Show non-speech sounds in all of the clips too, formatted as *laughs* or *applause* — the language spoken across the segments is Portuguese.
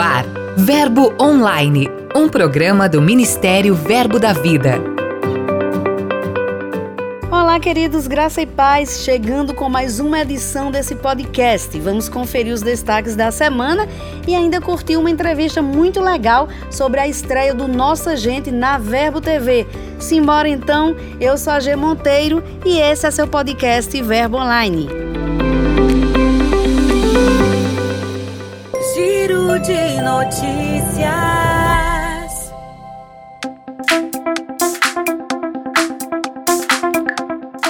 ar, Verbo Online, um programa do Ministério Verbo da Vida. Olá, queridos, graça e paz, chegando com mais uma edição desse podcast. Vamos conferir os destaques da semana e ainda curtir uma entrevista muito legal sobre a estreia do Nossa Gente na Verbo TV. Simbora então, eu sou a G Monteiro e esse é seu podcast Verbo Online. De notícias.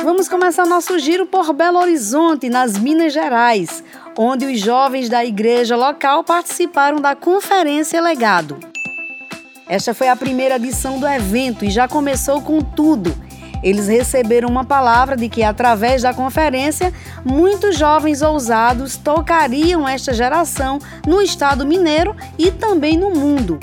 Vamos começar nosso giro por Belo Horizonte, nas Minas Gerais, onde os jovens da igreja local participaram da Conferência Legado. Esta foi a primeira edição do evento e já começou com tudo eles receberam uma palavra de que, através da conferência, muitos jovens ousados tocariam esta geração no estado mineiro e também no mundo.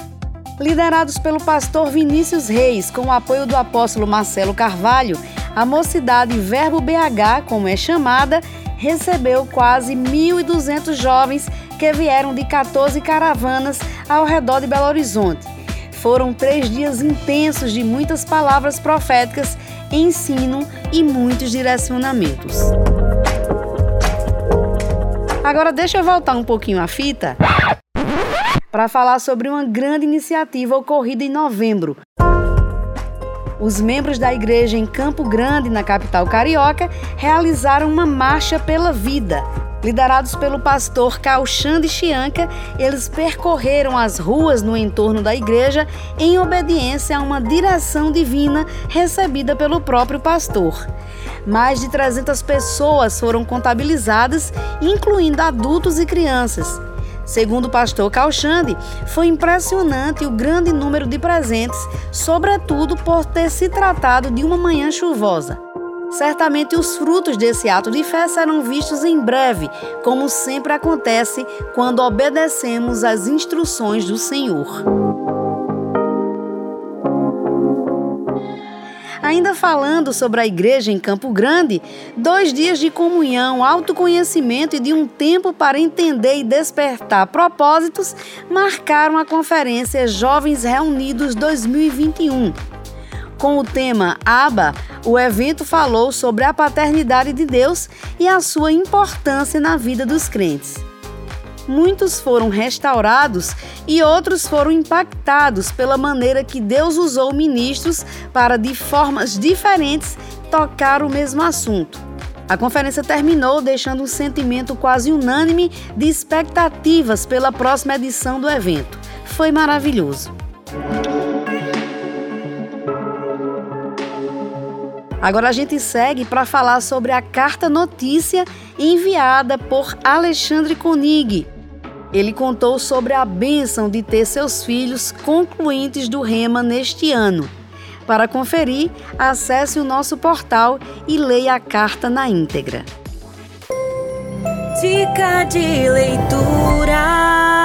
Liderados pelo pastor Vinícius Reis, com o apoio do apóstolo Marcelo Carvalho, a mocidade Verbo BH, como é chamada, recebeu quase 1.200 jovens que vieram de 14 caravanas ao redor de Belo Horizonte. Foram três dias intensos de muitas palavras proféticas ensino e muitos direcionamentos. Agora deixa eu voltar um pouquinho a fita para falar sobre uma grande iniciativa ocorrida em novembro. Os membros da igreja em Campo Grande, na capital carioca, realizaram uma marcha pela vida, Liderados pelo pastor Calxande Chianca, eles percorreram as ruas no entorno da igreja em obediência a uma direção divina recebida pelo próprio pastor. Mais de 300 pessoas foram contabilizadas, incluindo adultos e crianças. Segundo o pastor Calxande, foi impressionante o grande número de presentes, sobretudo por ter se tratado de uma manhã chuvosa. Certamente os frutos desse ato de fé serão vistos em breve, como sempre acontece quando obedecemos às instruções do Senhor. Ainda falando sobre a igreja em Campo Grande, dois dias de comunhão, autoconhecimento e de um tempo para entender e despertar propósitos marcaram a conferência Jovens Reunidos 2021. Com o tema Aba, o evento falou sobre a paternidade de Deus e a sua importância na vida dos crentes. Muitos foram restaurados e outros foram impactados pela maneira que Deus usou ministros para, de formas diferentes, tocar o mesmo assunto. A conferência terminou deixando um sentimento quase unânime de expectativas pela próxima edição do evento. Foi maravilhoso. Agora a gente segue para falar sobre a carta notícia enviada por Alexandre Konig. Ele contou sobre a bênção de ter seus filhos concluintes do Rema neste ano. Para conferir, acesse o nosso portal e leia a carta na íntegra. Dica de leitura.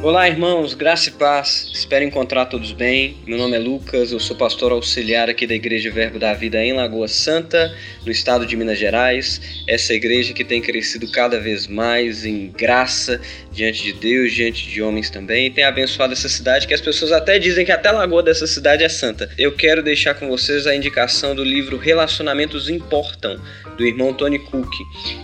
Olá, irmãos, graça e paz. Espero encontrar todos bem. Meu nome é Lucas, eu sou pastor auxiliar aqui da Igreja Verbo da Vida em Lagoa Santa, no estado de Minas Gerais. Essa igreja que tem crescido cada vez mais em graça diante de Deus, diante de homens também, e tem abençoado essa cidade que as pessoas até dizem que até a lagoa dessa cidade é santa. Eu quero deixar com vocês a indicação do livro Relacionamentos Importam, do irmão Tony Cook.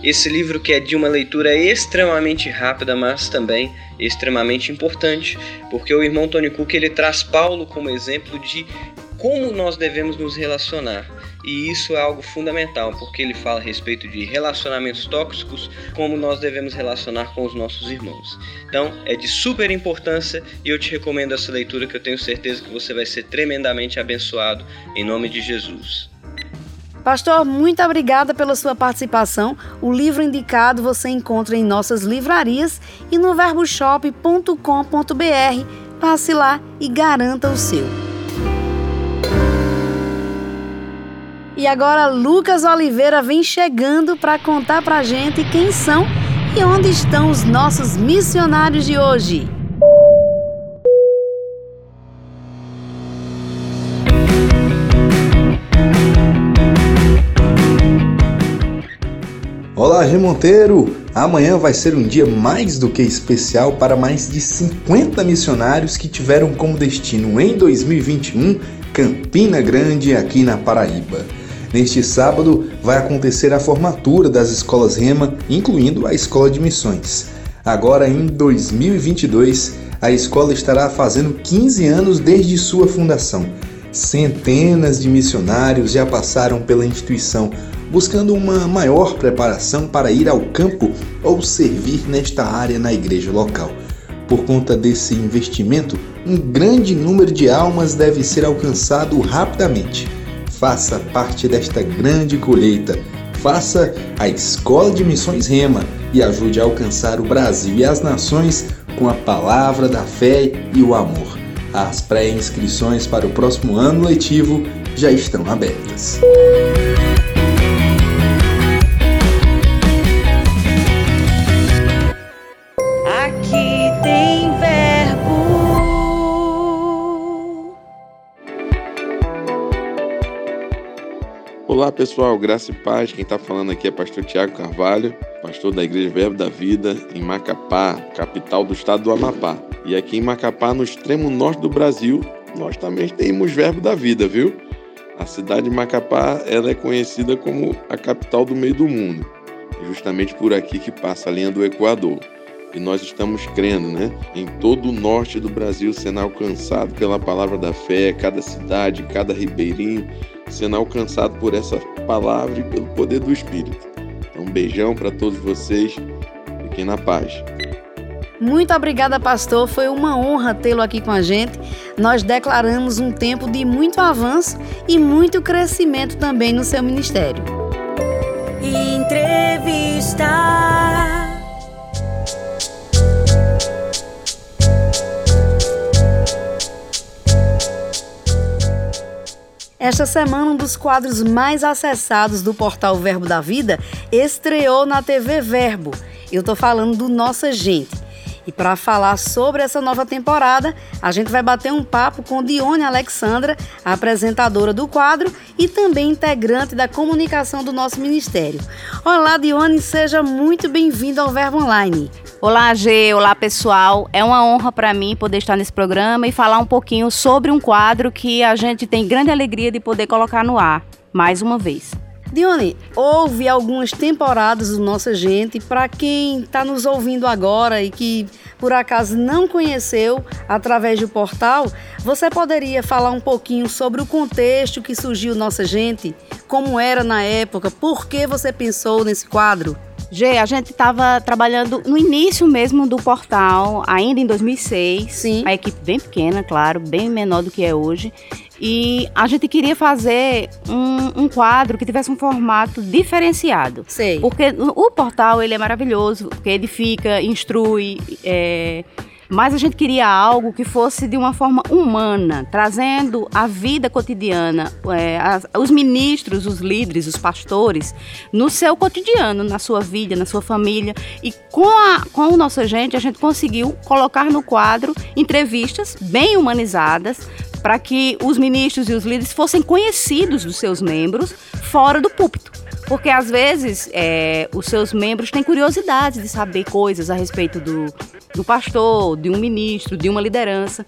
Esse livro que é de uma leitura extremamente rápida, mas também extremamente importante, porque o irmão Tony Cook ele traz Paulo como exemplo de como nós devemos nos relacionar. E isso é algo fundamental, porque ele fala a respeito de relacionamentos tóxicos, como nós devemos relacionar com os nossos irmãos. Então, é de super importância e eu te recomendo essa leitura que eu tenho certeza que você vai ser tremendamente abençoado em nome de Jesus. Pastor, muito obrigada pela sua participação. O livro indicado você encontra em nossas livrarias e no verboshop.com.br. Passe lá e garanta o seu. E agora Lucas Oliveira vem chegando para contar para gente quem são e onde estão os nossos missionários de hoje. Olá, G Monteiro! Amanhã vai ser um dia mais do que especial para mais de 50 missionários que tiveram como destino em 2021 Campina Grande, aqui na Paraíba. Neste sábado vai acontecer a formatura das escolas Rema, incluindo a Escola de Missões. Agora em 2022, a escola estará fazendo 15 anos desde sua fundação. Centenas de missionários já passaram pela instituição, buscando uma maior preparação para ir ao campo ou servir nesta área na igreja local. Por conta desse investimento, um grande número de almas deve ser alcançado rapidamente. Faça parte desta grande colheita. Faça a Escola de Missões Rema e ajude a alcançar o Brasil e as nações com a palavra da fé e o amor. As pré-inscrições para o próximo ano letivo já estão abertas. Pessoal, graça e paz. Quem está falando aqui é pastor Tiago Carvalho, pastor da Igreja Verbo da Vida, em Macapá, capital do estado do Amapá. E aqui em Macapá, no extremo norte do Brasil, nós também temos Verbo da Vida, viu? A cidade de Macapá ela é conhecida como a capital do meio do mundo. É justamente por aqui que passa a linha do Equador. E nós estamos crendo, né? Em todo o norte do Brasil sendo alcançado pela palavra da fé, cada cidade, cada ribeirinho sendo alcançado por essa palavra e pelo poder do Espírito. Então, um beijão para todos vocês. Fiquem na paz. Muito obrigada, pastor. Foi uma honra tê-lo aqui com a gente. Nós declaramos um tempo de muito avanço e muito crescimento também no seu ministério. Entrevista. Esta semana, um dos quadros mais acessados do portal Verbo da Vida estreou na TV Verbo. Eu estou falando do Nossa Gente. E para falar sobre essa nova temporada, a gente vai bater um papo com Dione Alexandra, apresentadora do quadro e também integrante da comunicação do nosso ministério. Olá, Dione, seja muito bem-vindo ao Verbo Online. Olá, G. Olá, pessoal. É uma honra para mim poder estar nesse programa e falar um pouquinho sobre um quadro que a gente tem grande alegria de poder colocar no ar, mais uma vez. Dione, houve algumas temporadas do Nossa Gente. Para quem está nos ouvindo agora e que por acaso não conheceu através do portal, você poderia falar um pouquinho sobre o contexto que surgiu Nossa Gente? Como era na época? Por que você pensou nesse quadro? G, a gente estava trabalhando no início mesmo do portal, ainda em 2006. Sim. A equipe bem pequena, claro, bem menor do que é hoje. E a gente queria fazer um, um quadro que tivesse um formato diferenciado. Sei. Porque o portal ele é maravilhoso, porque edifica, instrui, é, mas a gente queria algo que fosse de uma forma humana, trazendo a vida cotidiana, é, as, os ministros, os líderes, os pastores, no seu cotidiano, na sua vida, na sua família. E com a, com a nossa gente, a gente conseguiu colocar no quadro entrevistas bem humanizadas para que os ministros e os líderes fossem conhecidos dos seus membros fora do púlpito. Porque às vezes é, os seus membros têm curiosidade de saber coisas a respeito do, do pastor, de um ministro, de uma liderança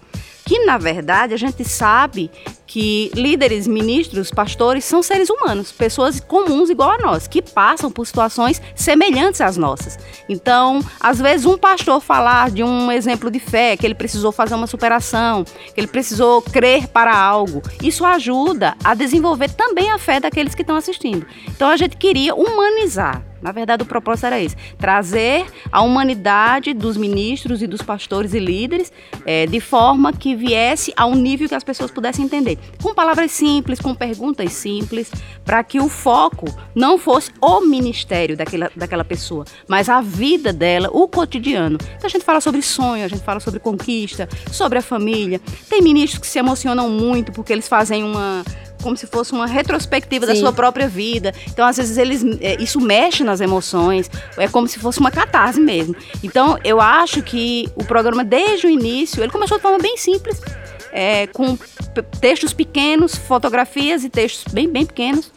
que na verdade a gente sabe que líderes, ministros, pastores são seres humanos, pessoas comuns igual a nós, que passam por situações semelhantes às nossas. Então, às vezes um pastor falar de um exemplo de fé, que ele precisou fazer uma superação, que ele precisou crer para algo, isso ajuda a desenvolver também a fé daqueles que estão assistindo. Então a gente queria humanizar na verdade, o propósito era esse: trazer a humanidade dos ministros e dos pastores e líderes é, de forma que viesse a um nível que as pessoas pudessem entender. Com palavras simples, com perguntas simples, para que o foco não fosse o ministério daquela, daquela pessoa, mas a vida dela, o cotidiano. Então a gente fala sobre sonho, a gente fala sobre conquista, sobre a família. Tem ministros que se emocionam muito porque eles fazem uma como se fosse uma retrospectiva Sim. da sua própria vida. Então, às vezes, eles, é, isso mexe nas emoções, é como se fosse uma catarse mesmo. Então, eu acho que o programa, desde o início, ele começou de forma bem simples, é, com textos pequenos, fotografias e textos bem, bem pequenos.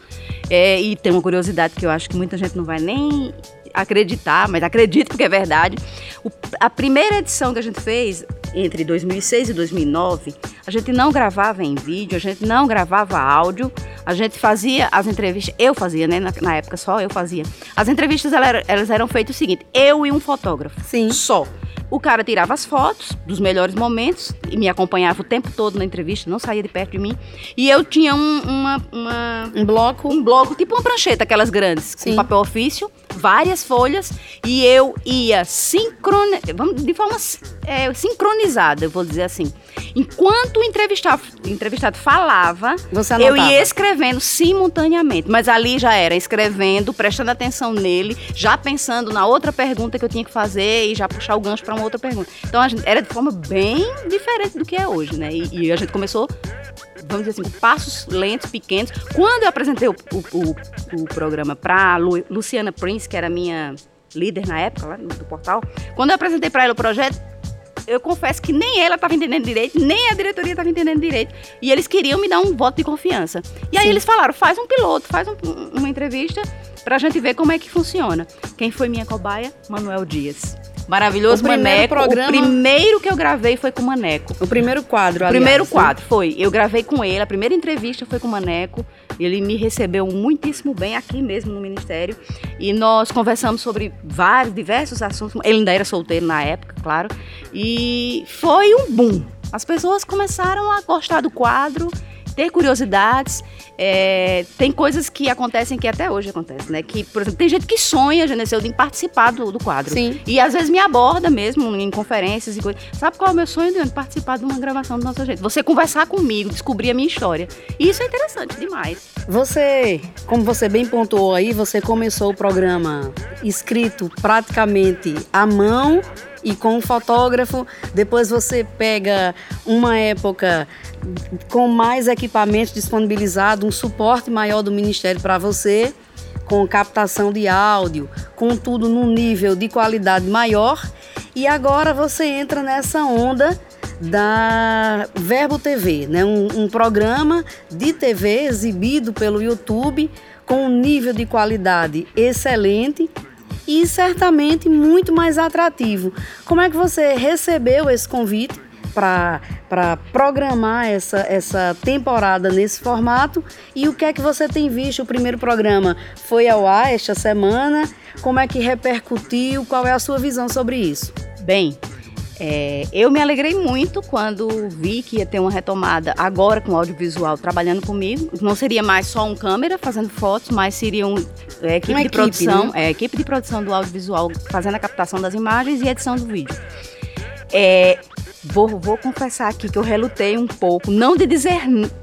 É, e tem uma curiosidade que eu acho que muita gente não vai nem acreditar, mas acredito porque é verdade. O, a primeira edição que a gente fez, entre 2006 e 2009, a gente não gravava em vídeo, a gente não gravava áudio, a gente fazia as entrevistas, eu fazia, né, na, na época só eu fazia. As entrevistas elas, elas eram feitas o seguinte, eu e um fotógrafo, Sim. só. O cara tirava as fotos dos melhores momentos e me acompanhava o tempo todo na entrevista, não saía de perto de mim. E eu tinha um, uma, uma, Um bloco. um bloco, tipo uma prancheta, aquelas grandes, Sim. com papel ofício, várias folhas, e eu ia sincrone... vamos- de forma é, sincronizada, eu vou dizer assim. Enquanto o entrevistado, entrevistado falava, eu ia escrevendo simultaneamente, mas ali já era escrevendo, prestando atenção nele, já pensando na outra pergunta que eu tinha que fazer e já puxar o gancho para uma outra pergunta. Então gente, era de forma bem diferente do que é hoje, né? E, e a gente começou, vamos dizer assim, passos lentos, pequenos. Quando eu apresentei o, o, o- o programa para Luciana Prince, que era minha líder na época lá do portal, quando eu apresentei para ela o projeto, eu confesso que nem ela estava entendendo direito, nem a diretoria estava entendendo direito. E eles queriam me dar um voto de confiança. E aí Sim. eles falaram: faz um piloto, faz um- uma entrevista pra gente ver como é que funciona. Quem foi minha cobaia? Manuel Dias. Maravilhoso O primeiro Maneco. programa- O primeiro que eu gravei foi com o Maneco. O primeiro quadro, O aliás, primeiro né? quadro foi, eu gravei com ele, a primeira entrevista foi com o Maneco, ele me recebeu muitíssimo bem aqui mesmo no Ministério, e nós conversamos sobre vários, diversos assuntos, ele ainda era solteiro na época, claro, e foi um boom. As pessoas começaram a gostar do quadro, ter curiosidades, é, tem coisas que acontecem que até hoje acontecem, né? Que, por exemplo, tem gente que sonha, Geneseu, de participar do, do quadro. Sim. E às vezes me aborda mesmo em conferências e coisas. Sabe qual é o meu sonho, Diane? Participar de uma gravação do Nosso Jeito. Você conversar comigo, descobrir a minha história. E isso é interessante demais. Você, como você bem pontuou aí, você começou o programa escrito praticamente à mão e com um fotógrafo. Depois você pega uma época com mais equipamentos disponibilizados, um suporte maior do Ministério para você, com captação de áudio, com tudo num nível de qualidade maior. E agora você entra nessa onda da Verbo TV, né? um, um programa de TV exibido pelo YouTube com um nível de qualidade excelente e certamente muito mais atrativo. Como é que você recebeu esse convite para programar essa, essa temporada nesse formato? E o que é que você tem visto? O primeiro programa foi ao ar esta semana. Como é que repercutiu? Qual é a sua visão sobre isso? Bem, é, eu me alegrei muito quando vi que ia ter uma retomada agora com audiovisual trabalhando comigo. Não seria mais só um câmera fazendo fotos, mas seria um, é, equipe Uma de equipe, produção, né? é, equipe de produção do audiovisual fazendo a captação das imagens e edição do vídeo. É, vou, vou confessar aqui que eu relutei um pouco, não de dizer,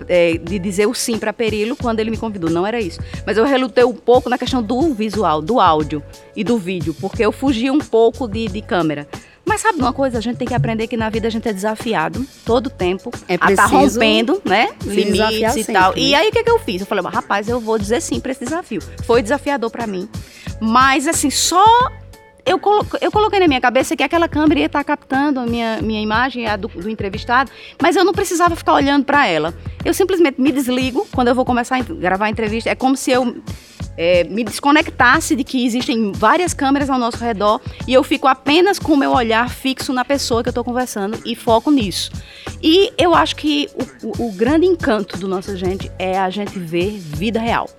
é, de dizer o sim para Perilo quando ele me convidou, não era isso. Mas eu relutei um pouco na questão do visual, do áudio e do vídeo, porque eu fugi um pouco de, de câmera. Mas sabe uma coisa? A gente tem que aprender que na vida a gente é desafiado todo tempo. É a tá preciso rompendo, né? Limites e sempre, tal. né? E aí o que, que eu fiz? Eu falei, rapaz, eu vou dizer sim para esse desafio. Foi desafiador para mim. Mas assim, só eu, colo eu coloquei na minha cabeça que aquela câmera ia estar captando a minha, minha imagem, a do, do entrevistado, mas eu não precisava ficar olhando para ela. Eu simplesmente me desligo quando eu vou começar a gravar a entrevista. É como se eu é, me desconectasse de que existem várias câmeras ao nosso redor e eu fico apenas com o meu olhar fixo na pessoa que eu estou conversando e foco nisso. E eu acho que o, o- grande encanto do nosso gente é a gente ver vida real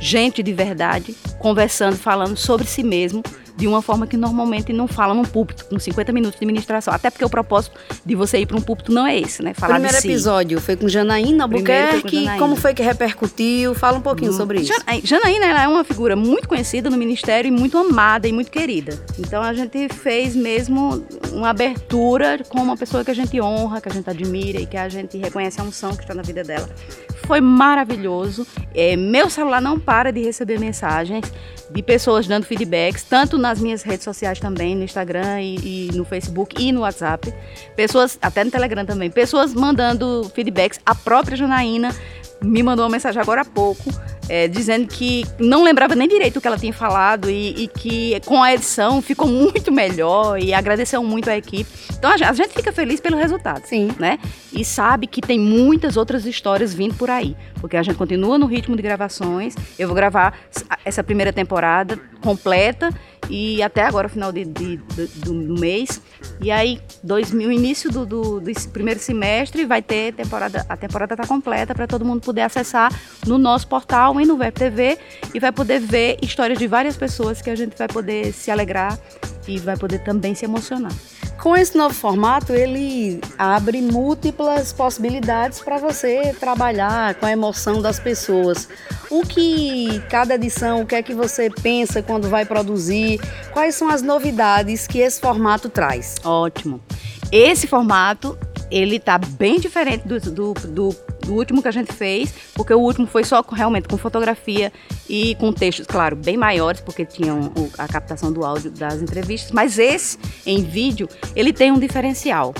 gente de verdade conversando, falando sobre si mesmo de uma forma que normalmente não fala num púlpito, com 50 minutos de ministração. Até porque o propósito de você ir para um púlpito não é esse, né? O Falar primeiro si. episódio foi com Janaína foi com Albuquerque. Janaína. Como foi que repercutiu? Fala um pouquinho sobre isso. Jana- Janaína ela é uma figura muito conhecida no ministério e muito amada e muito querida. Então a gente fez mesmo uma abertura com uma pessoa que a gente honra, que a gente admira e que a gente reconhece a unção que está na vida dela. Foi maravilhoso. É, meu celular não para de receber mensagens de pessoas dando feedbacks, tanto nas minhas redes sociais também, no Instagram e, e, no Facebook e no WhatsApp. Pessoas, até no Telegram também, pessoas mandando feedbacks. A própria Janaína me mandou uma mensagem agora há pouco, é, dizendo que não lembrava nem direito o que ela tinha falado e, e, que com a edição ficou muito melhor e agradeceu muito a equipe. Então a gente, a gente fica feliz pelo resultado. Sim. Né? E sabe que tem muitas outras histórias vindo por aí. Porque a gente continua no ritmo de gravações. Eu vou gravar essa primeira temporada completa e até agora, final de, de, de do, mês. E aí, dois mil, início do, do, do, primeiro semestre, vai ter temporada, a temporada está completa para todo mundo poder acessar no nosso portal e no Web TV e vai poder ver histórias de várias pessoas que a gente vai poder se alegrar e vai poder também se emocionar. Com esse novo formato, ele abre múltiplas possibilidades para você trabalhar com a emoção das pessoas. O que cada edição, o que é que você pensa quando vai produzir? Quais são as novidades que esse formato traz? Ótimo. Esse formato ele tá bem diferente do, do, do, do, último que a gente fez, porque o último foi só realmente com fotografia e com textos, claro, bem maiores, porque tinham a captação do áudio das entrevistas, mas esse, em vídeo, ele tem um diferencial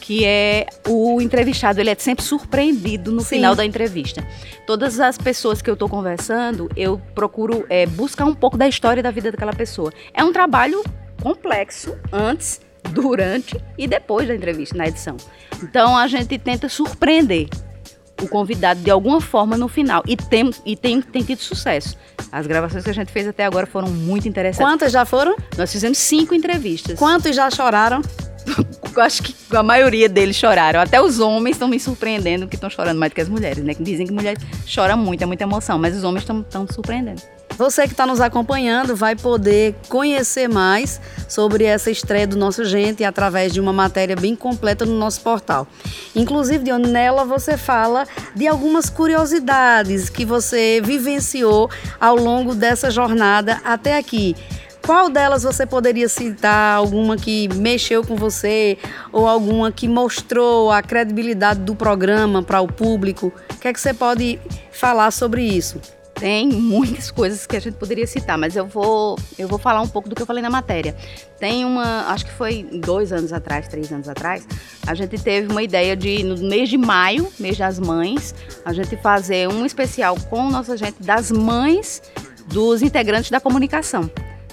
que é o entrevistado, ele é sempre surpreendido no Sim. final da entrevista. Todas as pessoas que eu estou conversando, eu procuro é, buscar um pouco da história da vida daquela pessoa. É um trabalho complexo antes, durante e depois da entrevista, na edição. Então a gente tenta surpreender o convidado de alguma forma no final. E tem, e tem, tem tido sucesso. As gravações que a gente fez até agora foram muito interessantes. Quantas já foram? Nós fizemos cinco entrevistas. Quantos já choraram? *laughs* Acho que a maioria deles choraram. Até os homens estão me surpreendendo que estão chorando mais do que as mulheres, né? Que dizem que mulheres choram muito, é muita emoção, mas os homens estão surpreendendo. Você que está nos acompanhando vai poder conhecer mais sobre essa estreia do nosso Gente através de uma matéria bem completa no nosso portal. Inclusive, Dione, nela você fala de algumas curiosidades que você vivenciou ao longo dessa jornada até aqui. Qual delas você poderia citar? Alguma que mexeu com você ou alguma que mostrou a credibilidade do programa para o público? O que é que você pode falar sobre isso? Tem muitas coisas que a gente poderia citar, mas eu vou, eu vou falar um pouco do que eu falei na matéria. Tem uma, acho que foi dois anos atrás, três anos atrás, a gente teve uma ideia de, no mês de maio, mês das mães, a gente fazer um especial com nossa gente das mães dos integrantes da comunicação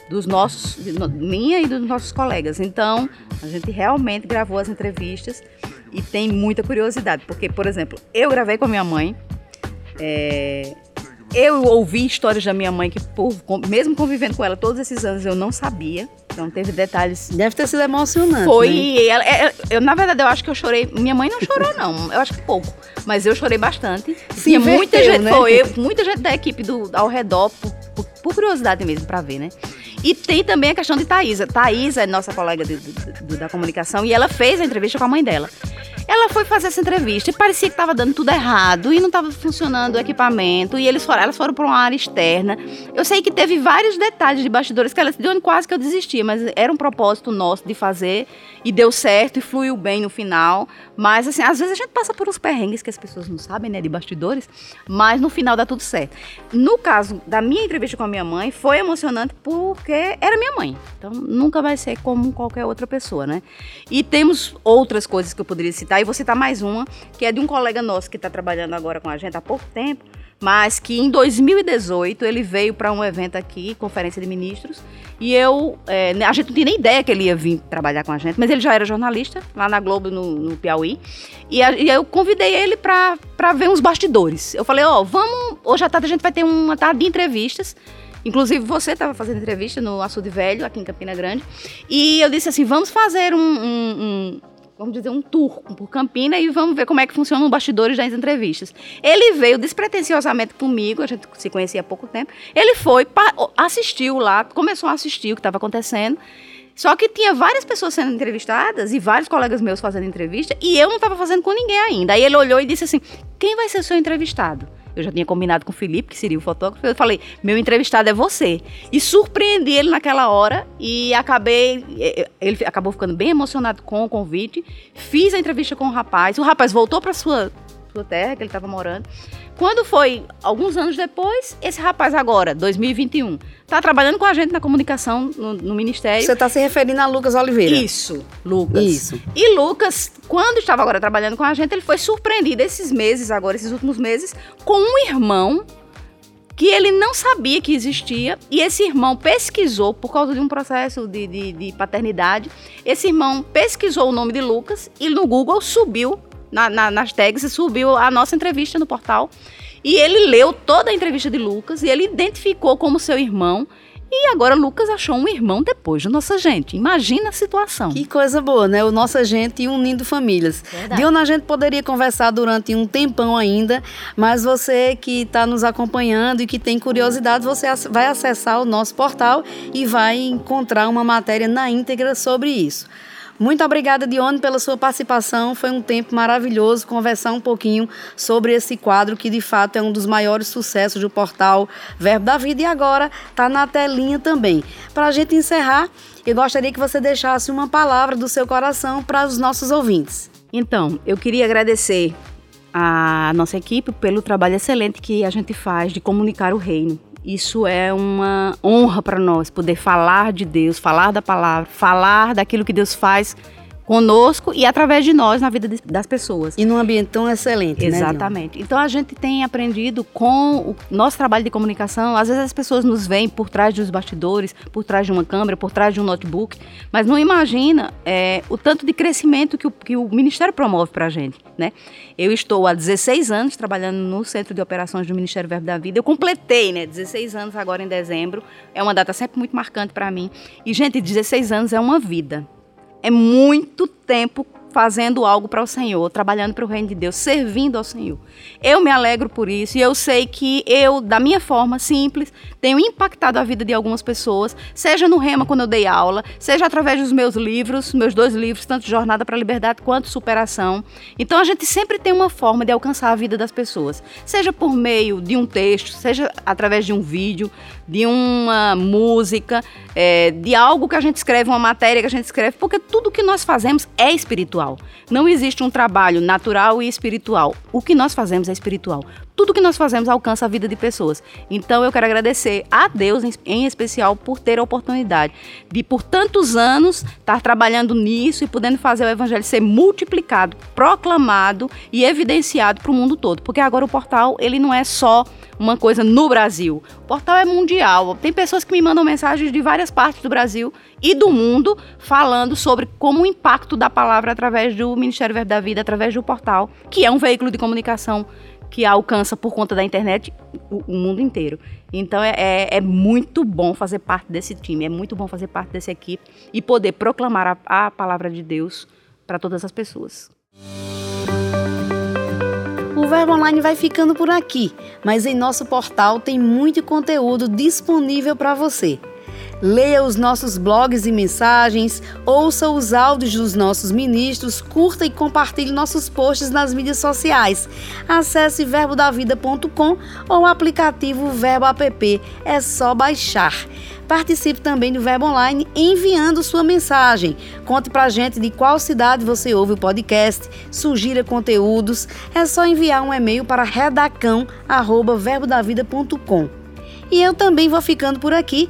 dos nossos, minha e dos nossos colegas. Então, a gente realmente gravou as entrevistas e tem muita curiosidade, porque, por exemplo, eu gravei com a minha mãe, é, eu ouvi histórias da minha mãe que, por, mesmo convivendo com ela todos esses anos, eu não sabia. Então teve detalhes. Deve ter sido emocionante. Foi. Né? Ela, é, eu, na verdade, eu acho que eu chorei. Minha mãe não chorou, não. Eu acho que pouco. Mas eu chorei bastante. Sim, muita gente né? foi. muita gente da equipe do, ao redor, por, por, por curiosidade mesmo, para ver, né? E tem também a questão de Thaisa. Thaisa é nossa colega de, de, de, da comunicação e ela fez a entrevista com a mãe dela. Ela foi fazer essa entrevista e parecia que estava dando tudo errado e não estava funcionando o equipamento. E eles foram, elas foram para uma área externa. Eu sei que teve vários detalhes de bastidores que ela de onde quase que eu desistia, mas era um propósito nosso de fazer e deu certo e fluiu bem no final. Mas assim, às vezes a gente passa por uns perrengues que as pessoas não sabem, né, de bastidores, mas no final dá tudo certo. No caso da minha entrevista com a minha mãe, foi emocionante porque era minha mãe. Então nunca vai ser como qualquer outra pessoa, né? E temos outras coisas que eu poderia citar e vou citar mais uma, que é de um colega nosso que está trabalhando agora com a gente há pouco tempo, mas que em 2018 ele veio para um evento aqui, Conferência de Ministros, e eu, é, a gente não tinha nem ideia que ele ia vir trabalhar com a gente, mas ele já era jornalista lá na Globo, no, no Piauí, e, a, e, eu convidei ele para ver uns bastidores. Eu falei, ó, oh, vamos, hoje à tarde a gente vai ter uma tarde de entrevistas, Inclusive, você estava fazendo entrevista no Açude Velho, aqui em Campina Grande. E eu disse assim: vamos fazer um, um, vamos dizer, um tour por Campina e vamos ver como é que funcionam os bastidores das entrevistas. Ele veio despretensiosamente comigo, a gente se conhecia há pouco tempo. Ele foi, assistiu lá, começou a assistir o que estava acontecendo. Só que tinha várias pessoas sendo entrevistadas e vários colegas meus fazendo entrevista e eu não estava fazendo com ninguém ainda. Aí ele olhou e disse assim: quem vai ser o seu entrevistado? Eu já tinha combinado com o Felipe, que seria o fotógrafo. Eu falei, meu entrevistado é você. E surpreendi ele naquela hora e acabei. Ele acabou ficando bem emocionado com o convite. Fiz a entrevista com o rapaz. O rapaz voltou para sua, sua terra, que ele estava morando Quando foi alguns anos depois, esse rapaz agora, 2021, está trabalhando com a gente na comunicação no, no Ministério. Você está se referindo a Lucas Oliveira? Isso, Lucas. Isso. E Lucas, quando estava agora trabalhando com a gente, ele foi surpreendido esses meses, agora, esses últimos meses, com um irmão que ele não sabia que existia e esse irmão pesquisou por causa de um processo de, de, de paternidade. Esse irmão pesquisou o nome de Lucas e no Google subiu na, na, nas tags e subiu a nossa entrevista no portal. E ele leu toda a entrevista de Lucas e ele identificou como seu irmão. E agora Lucas achou um irmão depois de Nossa Gente. Imagina a situação. Que coisa boa, né? O Nossa Gente unindo famílias. Verdade. De onde a gente poderia conversar durante um tempão ainda, mas você que está nos acompanhando e que tem curiosidade, você vai acessar o nosso portal e vai encontrar uma matéria na íntegra sobre isso. Muito obrigada, Dione, pela sua participação. Foi um tempo maravilhoso conversar um pouquinho sobre esse quadro que, de fato, é um dos maiores sucessos do portal Verbo da Vida e agora está na telinha também. Para a gente encerrar, eu gostaria que você deixasse uma palavra do seu coração para os nossos ouvintes. Então, eu queria agradecer a nossa equipe pelo trabalho excelente que a gente faz de comunicar o reino. Isso é uma honra para nós poder falar de Deus, falar da palavra, falar daquilo que Deus faz conosco e através de nós na vida de- das pessoas. E num ambiente tão excelente, né? Exatamente. Então a gente tem aprendido com o nosso trabalho de comunicação. Às vezes as pessoas nos veem por trás dos bastidores, por trás de uma câmera, por trás de um notebook, mas não imagina é, o tanto de crescimento que o, que o Ministério promove para a gente. Né? Eu estou há 16 anos trabalhando no Centro de Operações do Ministério Verbo da Vida. Eu completei né, 16 anos agora em dezembro. É uma data sempre muito marcante para mim. E, gente, 16 anos é uma vida. É muito tempo fazendo algo para o Senhor, trabalhando para o reino de Deus, servindo ao Senhor. Eu me alegro por isso e eu sei que eu, da minha forma simples, tenho impactado a vida de algumas pessoas, seja no Rema quando eu dei aula, seja através dos meus livros, meus dois livros, tanto Jornada para a Liberdade quanto Superação. Então a gente sempre tem uma forma de alcançar a vida das pessoas, seja por meio de um texto, seja através de um vídeo, de uma música, é, de algo que a gente escreve, uma matéria que a gente escreve, porque tudo que nós fazemos é espiritual. Não existe um trabalho natural e espiritual. O que nós fazemos é espiritual. Tudo que nós fazemos alcança a vida de pessoas. Então eu quero agradecer a Deus em, especial por ter a oportunidade de por tantos anos estar trabalhando nisso e podendo fazer o evangelho ser multiplicado, proclamado e evidenciado para o mundo todo. Porque agora o portal ele não é só uma coisa no Brasil. O portal é mundial. Tem pessoas que me mandam mensagens de várias partes do Brasil e do mundo falando sobre como o impacto da palavra através do Ministério Verbo da Vida, através do portal, que é um veículo de comunicação que alcança por conta da internet o, o mundo inteiro. Então é, é, é muito bom fazer parte desse time, é muito bom fazer parte dessa equipe e poder proclamar a, a palavra de Deus para todas as pessoas. O Verbo Online vai ficando por aqui, mas em nosso portal tem muito conteúdo disponível para você. Leia os nossos blogs e mensagens, ouça os áudios dos nossos ministros, curta e compartilhe nossos posts nas mídias sociais. Acesse verbodavida.com ou o aplicativo Verbo App, é só baixar. Participe também do Verbo Online enviando sua mensagem. Conte pra gente de qual cidade você ouve o podcast, sugira conteúdos. É só enviar um e-mail para redacão@verbodavida.com. E eu também vou ficando por aqui,